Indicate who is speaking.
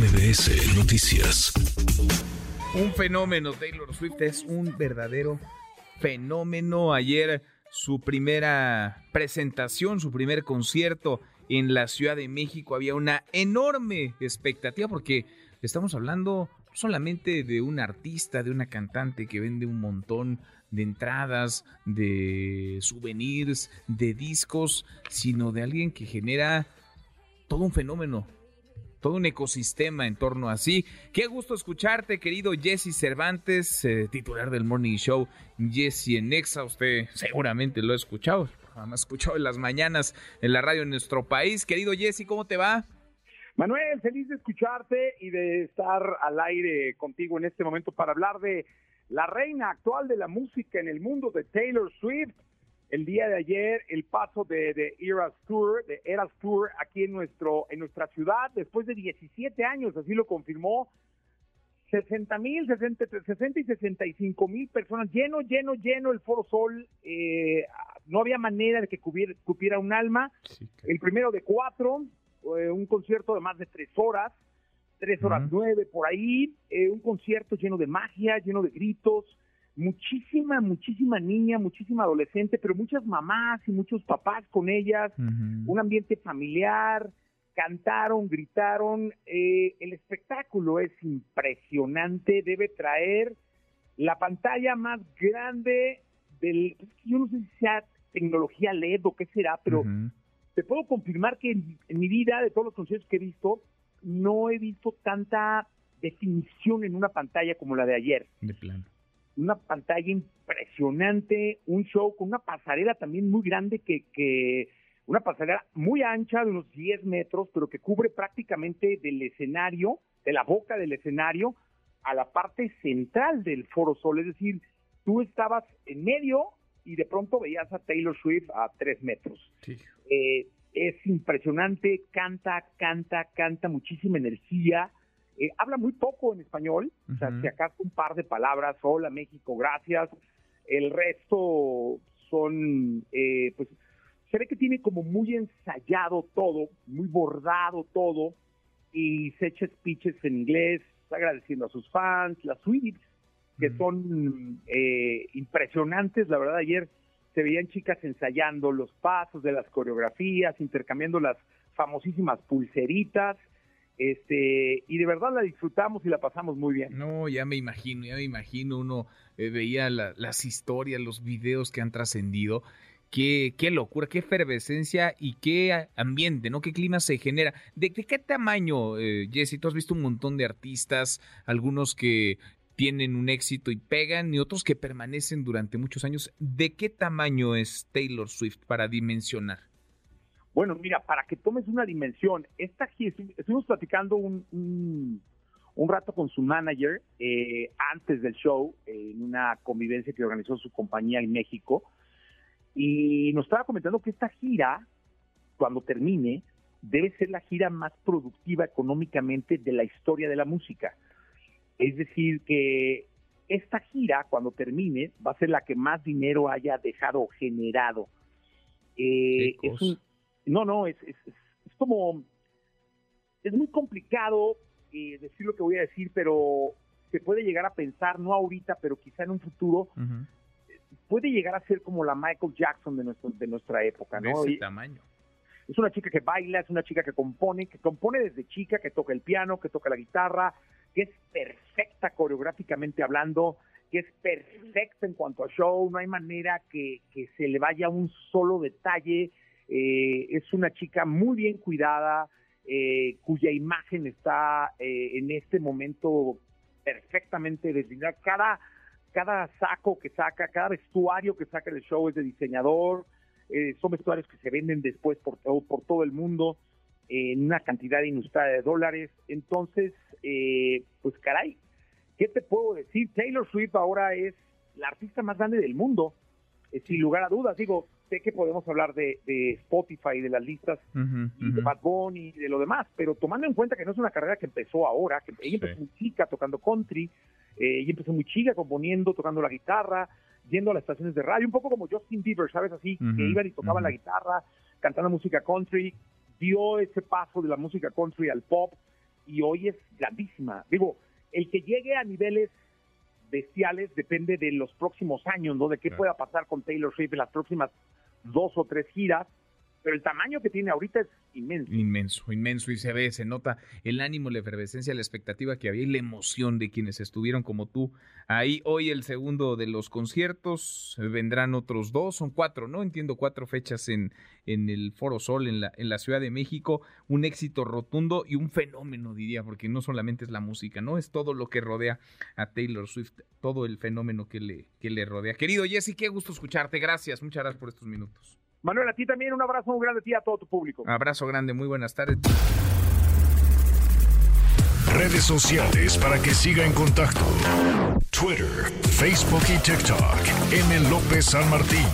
Speaker 1: MBS Noticias.
Speaker 2: Un fenómeno, Taylor Swift es un verdadero fenómeno. Ayer su primera presentación, su primer concierto en la Ciudad de México, había una enorme expectativa porque estamos hablando solamente de un artista, de una cantante que vende un montón de entradas, de souvenirs, de discos, sino de alguien que genera todo un fenómeno, todo un ecosistema en torno a sí. Qué gusto escucharte, querido Jesse Cervantes, eh, titular del Morning Show, Jesse en Nexa. Usted seguramente lo ha escuchado, ha escuchado en las mañanas en la radio en nuestro país. Querido Jesse, ¿cómo te va?
Speaker 3: Manuel, feliz de escucharte y de estar al aire contigo en este momento para hablar de la reina actual de la música en el mundo de Taylor Swift el día de ayer el paso de, de Eras Tour, de Eras Tour aquí en nuestro en nuestra ciudad después de 17 años, así lo confirmó. 60 mil, 60, 60 y 65 mil personas, lleno, lleno, lleno el Foro Sol, eh, no había manera de que cupiera, un alma. El primero de cuatro, eh, un concierto de más de tres horas, tres horas nueve por ahí, eh, un concierto lleno de magia, lleno de gritos, muchísima, muchísima niña, muchísima adolescente, pero muchas mamás y muchos papás con ellas, un ambiente familiar, cantaron, gritaron, eh, el espectáculo es impresionante, debe traer la pantalla más grande del, yo no sé si sea tecnología LED o qué será, pero te puedo confirmar que en, en, mi vida, de todos los conciertos que he visto, no he visto tanta definición en una pantalla como la de ayer.
Speaker 2: De plano
Speaker 3: una pantalla impresionante, un show con una pasarela también muy grande que, que una pasarela muy ancha de unos 10 metros, pero que cubre prácticamente del escenario, de la boca del escenario, a la parte central del Foro Sol. Es decir, tú estabas en medio y de pronto veías a Taylor Swift a 3 metros. Eh, es impresionante, canta, canta, canta, muchísima energía. Eh, habla muy poco en español, o sea, si acaso un par de palabras, hola México, gracias. El resto son, eh, pues, se ve que tiene como muy ensayado todo, muy bordado todo, y se echa speeches en inglés, agradeciendo a sus fans, las suites, que son eh, impresionantes, la verdad, ayer se veían chicas ensayando los pasos de las coreografías, intercambiando las famosísimas pulseritas, este, y de verdad la disfrutamos y la pasamos muy bien.
Speaker 2: No, ya me imagino, ya me imagino, uno eh, veía las historias, los videos que han trascendido. Qué, qué locura, qué efervescencia y qué ambiente, ¿no? Qué clima se genera. ¿De, qué tamaño, eh, Jesse? Tú has visto un montón de artistas, algunos que tienen un éxito y pegan y otros que permanecen durante muchos años. ¿De qué tamaño es Taylor Swift para dimensionar?
Speaker 3: Bueno, mira, para que tomes una dimensión, esta estuvimos platicando un, un, rato con su manager eh, antes del show, en una convivencia que organizó su compañía en México, y nos estaba comentando que esta gira, cuando termine, debe ser la gira más productiva económicamente de la historia de la música. Es decir, que esta gira, cuando termine, va a ser la que más dinero haya dejado generado. Eh, es un, no, no, es, es, es como, es muy complicado eh, decir lo que voy a decir, pero se puede llegar a pensar, no ahorita, pero quizá en un futuro, puede llegar a ser como la Michael Jackson de, nuestro, de nuestra época, ¿no?
Speaker 2: De ese tamaño.
Speaker 3: Es una chica que baila, es una chica que compone, que compone desde chica, que toca el piano, que toca la guitarra, que es perfecta coreográficamente hablando, que es perfecta en cuanto a show, no hay manera que, que se le vaya un solo detalle, eh, es una chica muy bien cuidada, eh, cuya imagen está eh, en este momento perfectamente designada. Cada, cada saco que saca, cada vestuario que saca del show es de diseñador. son vestuarios que se venden después por todo, por todo el mundo en una cantidad inusitada de dólares. Entonces, pues caray, ¿qué te puedo decir? Taylor Swift ahora es la artista más grande del mundo, sin lugar a dudas. Digo, sé que podemos hablar de, Spotify, de las listas, de Bad Bunny y de lo demás, pero tomando en cuenta que no es una carrera que empezó ahora, que ella empezó muy chica tocando country, eh, ella empezó muy chica componiendo, tocando la guitarra, yendo a las estaciones de radio, un poco como Justin Bieber, ¿sabes? Así, que iban y tocaban la guitarra, cantando música country, dio ese paso de la música country al pop, y hoy es grandísima. Digo, el que llegue a niveles bestiales depende de los próximos años, ¿no? De qué pueda pasar con Taylor Swift en las próximas dos o tres giras pero el tamaño que tiene ahorita es inmenso.
Speaker 2: Inmenso, inmenso, y se ve, se nota el ánimo, la efervescencia, la expectativa que había y la emoción de quienes estuvieron como tú. Ahí hoy el segundo de los conciertos, vendrán otros dos, son cuatro, ¿no? Entiendo, cuatro fechas en, en el Foro Sol, en la, en la Ciudad de México, un éxito rotundo y un fenómeno, diría, porque no solamente es la música, ¿no? Es todo lo que rodea a Taylor Swift, todo el fenómeno que le, que le rodea. Querido Jesse, qué gusto escucharte, gracias, muchas gracias por estos minutos.
Speaker 3: Manuel, a ti también un abrazo muy grande a ti y a todo tu público.
Speaker 2: Abrazo grande, muy buenas tardes.
Speaker 1: Redes sociales para que siga en contacto: Twitter, Facebook y TikTok. M. López San Martín.